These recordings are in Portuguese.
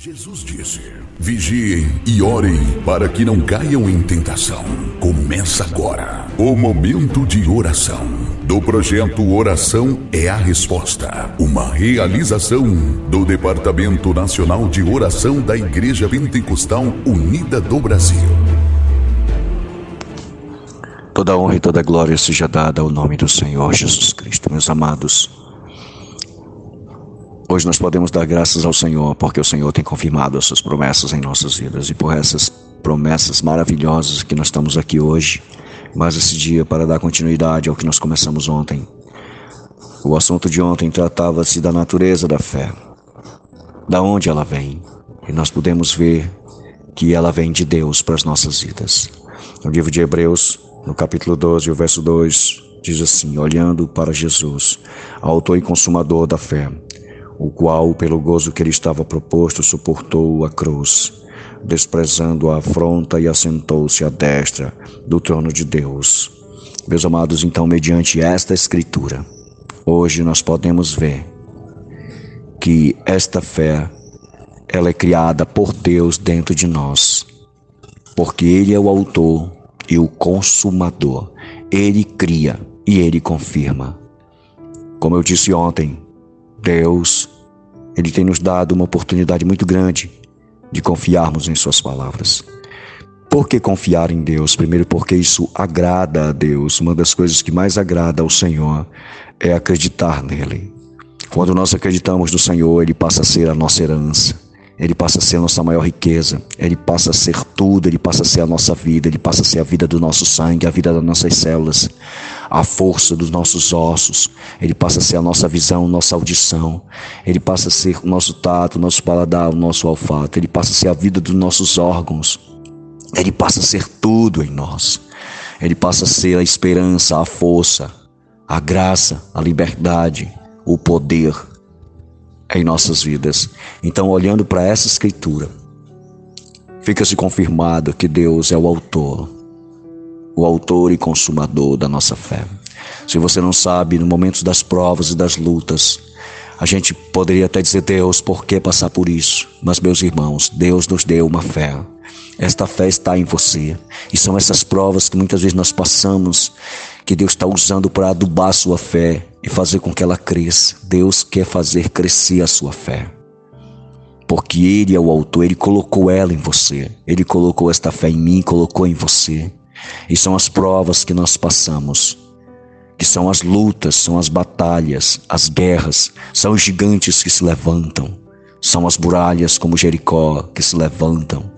Jesus disse: Vigiem e orem para que não caiam em tentação. Começa agora o momento de oração do projeto Oração é a Resposta, uma realização do Departamento Nacional de Oração da Igreja Pentecostal Unida do Brasil. Toda honra e toda glória seja dada ao nome do Senhor Jesus Cristo, meus amados. Hoje nós podemos dar graças ao Senhor, porque o Senhor tem confirmado as suas promessas em nossas vidas e por essas promessas maravilhosas que nós estamos aqui hoje, mais esse dia para dar continuidade ao que nós começamos ontem. O assunto de ontem tratava-se da natureza da fé, da onde ela vem, e nós podemos ver que ela vem de Deus para as nossas vidas. No livro de Hebreus, no capítulo 12, o verso 2, diz assim: Olhando para Jesus, autor e consumador da fé o qual, pelo gozo que lhe estava proposto, suportou a cruz, desprezando a afronta e assentou-se à destra do trono de Deus. Meus amados, então, mediante esta escritura, hoje nós podemos ver que esta fé ela é criada por Deus dentro de nós, porque Ele é o autor e o consumador. Ele cria e Ele confirma. Como eu disse ontem, Deus, Ele tem nos dado uma oportunidade muito grande de confiarmos em Suas palavras. Por que confiar em Deus? Primeiro, porque isso agrada a Deus. Uma das coisas que mais agrada ao Senhor é acreditar nele. Quando nós acreditamos no Senhor, Ele passa a ser a nossa herança. Ele passa a ser a nossa maior riqueza, Ele passa a ser tudo, Ele passa a ser a nossa vida, Ele passa a ser a vida do nosso sangue, a vida das nossas células, a força dos nossos ossos, Ele passa a ser a nossa visão, nossa audição, Ele passa a ser o nosso tato, o nosso paladar, o nosso olfato, Ele passa a ser a vida dos nossos órgãos, Ele passa a ser tudo em nós, Ele passa a ser a esperança, a força, a graça, a liberdade, o poder, em nossas vidas. Então, olhando para essa escritura, fica-se confirmado que Deus é o autor, o autor e consumador da nossa fé. Se você não sabe, no momento das provas e das lutas, a gente poderia até dizer, Deus, por que passar por isso? Mas, meus irmãos, Deus nos deu uma fé. Esta fé está em você. E são essas provas que muitas vezes nós passamos, que Deus está usando para adubar a sua fé e fazer com que ela cresça. Deus quer fazer crescer a sua fé. Porque Ele é o autor, Ele colocou ela em você. Ele colocou esta fé em mim, colocou em você. E são as provas que nós passamos que são as lutas, são as batalhas, as guerras, são os gigantes que se levantam, são as muralhas como Jericó que se levantam,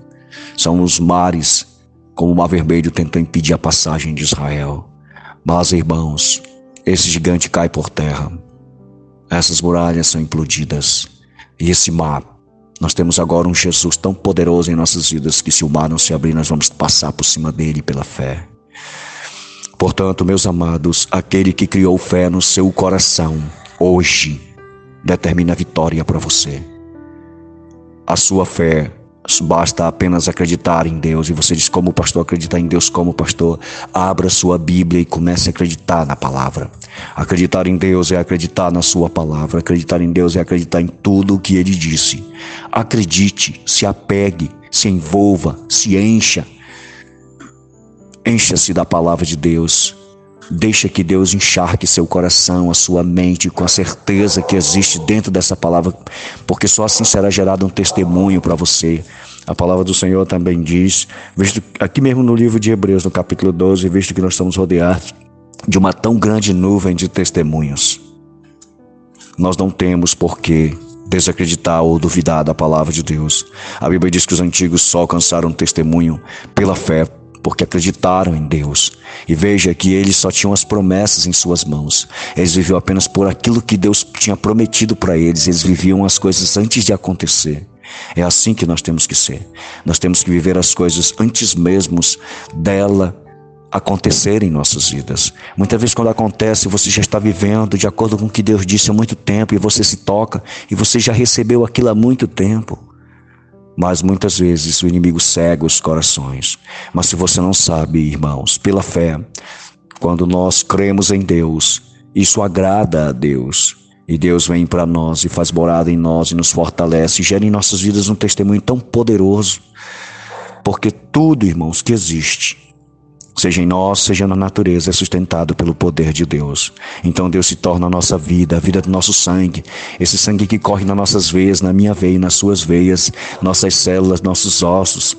são os mares como o Mar Vermelho tentou impedir a passagem de Israel. Mas, irmãos, esse gigante cai por terra, essas muralhas são implodidas, e esse mar nós temos agora um Jesus tão poderoso em nossas vidas que se o mar não se abrir, nós vamos passar por cima dele pela fé. Portanto, meus amados, aquele que criou fé no seu coração, hoje, determina a vitória para você. A sua fé basta apenas acreditar em Deus. E você diz, como pastor, acreditar em Deus como pastor? Abra sua Bíblia e comece a acreditar na palavra. Acreditar em Deus é acreditar na sua palavra. Acreditar em Deus é acreditar em tudo o que ele disse. Acredite, se apegue, se envolva, se encha Encha-se da palavra de Deus. Deixa que Deus encharque seu coração, a sua mente com a certeza que existe dentro dessa palavra, porque só assim será gerado um testemunho para você. A palavra do Senhor também diz, visto aqui mesmo no livro de Hebreus, no capítulo 12, visto que nós estamos rodeados de uma tão grande nuvem de testemunhos. Nós não temos por que desacreditar ou duvidar da palavra de Deus. A Bíblia diz que os antigos só alcançaram testemunho pela fé, porque acreditaram em Deus. E veja que eles só tinham as promessas em suas mãos. Eles viviam apenas por aquilo que Deus tinha prometido para eles. Eles viviam as coisas antes de acontecer. É assim que nós temos que ser. Nós temos que viver as coisas antes mesmo dela acontecer em nossas vidas. Muitas vezes quando acontece, você já está vivendo de acordo com o que Deus disse há muito tempo e você se toca e você já recebeu aquilo há muito tempo. Mas muitas vezes o inimigo cega os corações. Mas se você não sabe, irmãos, pela fé, quando nós cremos em Deus, isso agrada a Deus. E Deus vem para nós e faz morada em nós e nos fortalece e gera em nossas vidas um testemunho tão poderoso. Porque tudo, irmãos, que existe, seja em nós, seja na natureza, é sustentado pelo poder de Deus. Então Deus se torna a nossa vida, a vida do nosso sangue, esse sangue que corre nas nossas veias, na minha veia, nas suas veias, nossas células, nossos ossos,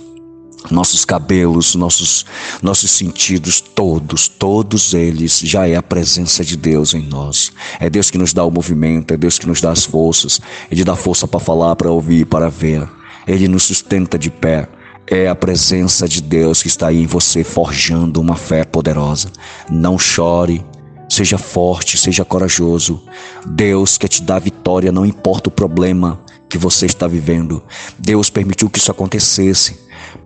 nossos cabelos, nossos nossos sentidos todos, todos eles já é a presença de Deus em nós. É Deus que nos dá o movimento, é Deus que nos dá as forças, Ele dá força para falar, para ouvir, para ver. Ele nos sustenta de pé. É a presença de Deus que está aí em você, forjando uma fé poderosa. Não chore, seja forte, seja corajoso. Deus quer te dar vitória, não importa o problema que você está vivendo. Deus permitiu que isso acontecesse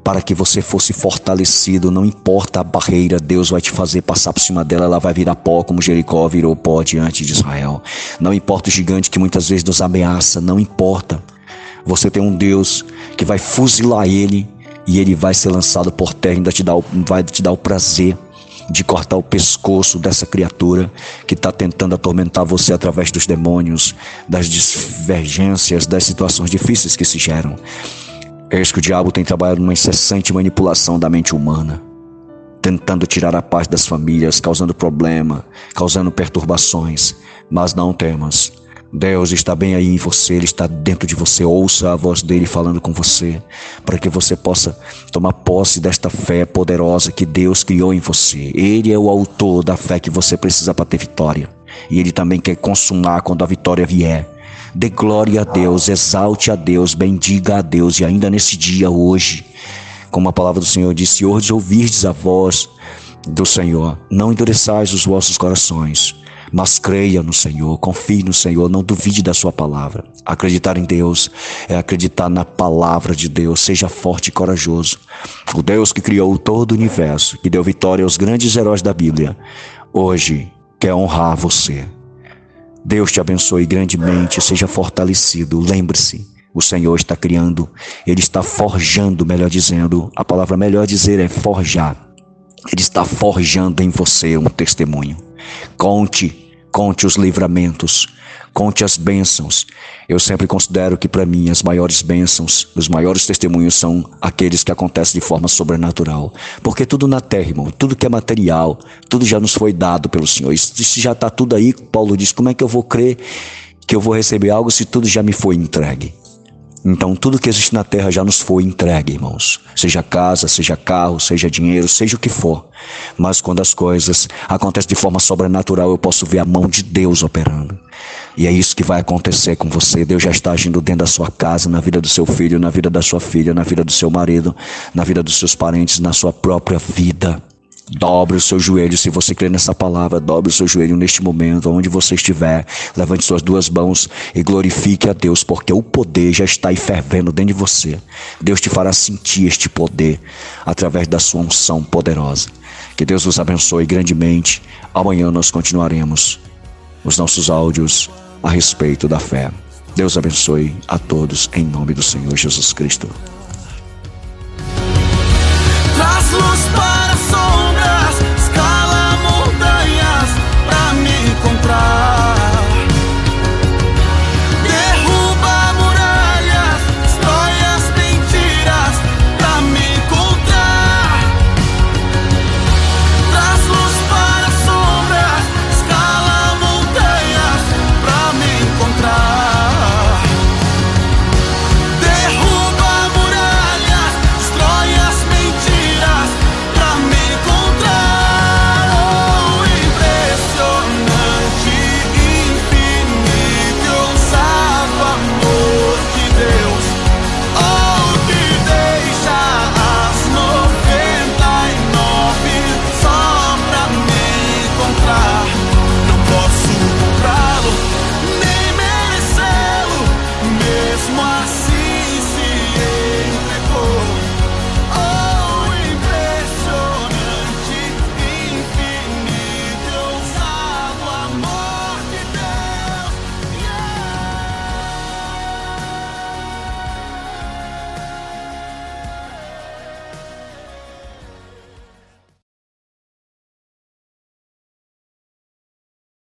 para que você fosse fortalecido. Não importa a barreira, Deus vai te fazer passar por cima dela, ela vai virar pó, como Jericó virou pó diante de Israel. Não importa o gigante que muitas vezes nos ameaça, não importa. Você tem um Deus que vai fuzilar ele e ele vai ser lançado por terra, ainda te dá, vai te dar o prazer de cortar o pescoço dessa criatura que está tentando atormentar você através dos demônios, das divergências, das situações difíceis que se geram. É isso que o diabo tem trabalhado numa incessante manipulação da mente humana, tentando tirar a paz das famílias, causando problema, causando perturbações. Mas não temas Deus está bem aí em você, Ele está dentro de você. Ouça a voz dele falando com você, para que você possa tomar posse desta fé poderosa que Deus criou em você. Ele é o autor da fé que você precisa para ter vitória. E Ele também quer consumar quando a vitória vier. Dê glória a Deus, exalte a Deus, bendiga a Deus. E ainda nesse dia, hoje, como a palavra do Senhor disse, hoje ouvirdes a voz do Senhor, não endureçais os vossos corações mas creia no Senhor, confie no Senhor, não duvide da sua palavra. Acreditar em Deus é acreditar na palavra de Deus, seja forte e corajoso. O Deus que criou todo o universo, que deu vitória aos grandes heróis da Bíblia, hoje quer honrar você. Deus te abençoe grandemente, seja fortalecido. Lembre-se, o Senhor está criando, Ele está forjando, melhor dizendo, a palavra melhor dizer é forjar. Ele está forjando em você um testemunho. Conte, conte os livramentos, conte as bênçãos. Eu sempre considero que para mim as maiores bênçãos, os maiores testemunhos são aqueles que acontecem de forma sobrenatural. Porque tudo na terra, irmão, tudo que é material, tudo já nos foi dado pelo Senhor. Isso, já está tudo aí, Paulo diz, como é que eu vou crer que eu vou receber algo se tudo já me foi entregue? Então, tudo que existe na terra já nos foi entregue, irmãos. Seja casa, seja carro, seja dinheiro, seja o que for. Mas quando as coisas acontecem de forma sobrenatural, eu posso ver a mão de Deus operando. E é isso que vai acontecer com você. Deus já está agindo dentro da sua casa, na vida do seu filho, na vida da sua filha, na vida do seu marido, na vida dos seus parentes, na sua própria vida. Dobre o seu joelho, se você crê nessa palavra, dobre o seu joelho neste momento, onde você estiver. Levante suas duas mãos e glorifique a Deus, porque o poder já está aí fervendo dentro de você. Deus te fará sentir este poder através da sua unção poderosa. Que Deus vos abençoe grandemente. Amanhã nós continuaremos os nossos áudios a respeito da fé. Deus abençoe a todos em nome do Senhor Jesus Cristo.